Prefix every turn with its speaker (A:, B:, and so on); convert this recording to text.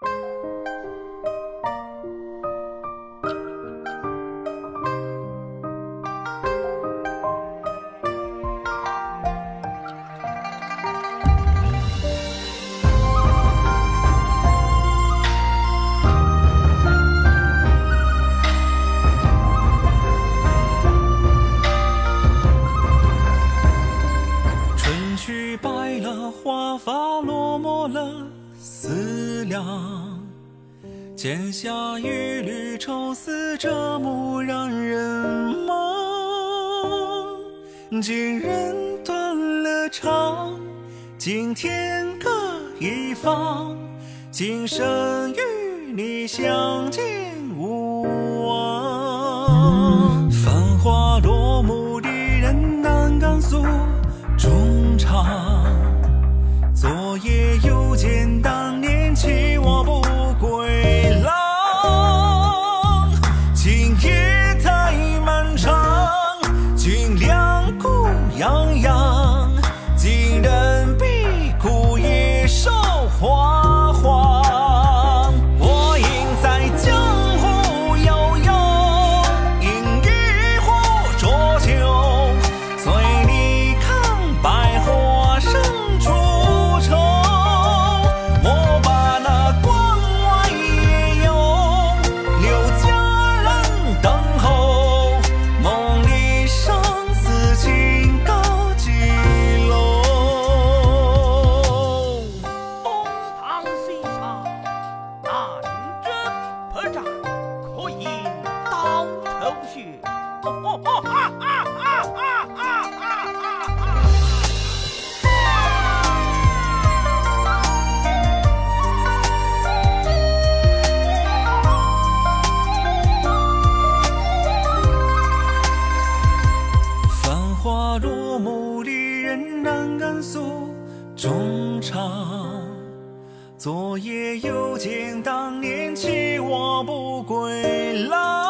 A: 春去白了花发落寞了思量剪下一缕愁丝遮目让人盲今人断了肠今天各一方今生与你相见无望。繁华落幕离人难敢诉衷肠两股洋洋。
B: 南
A: 甘肃中肠。昨夜又见当年弃我不归郎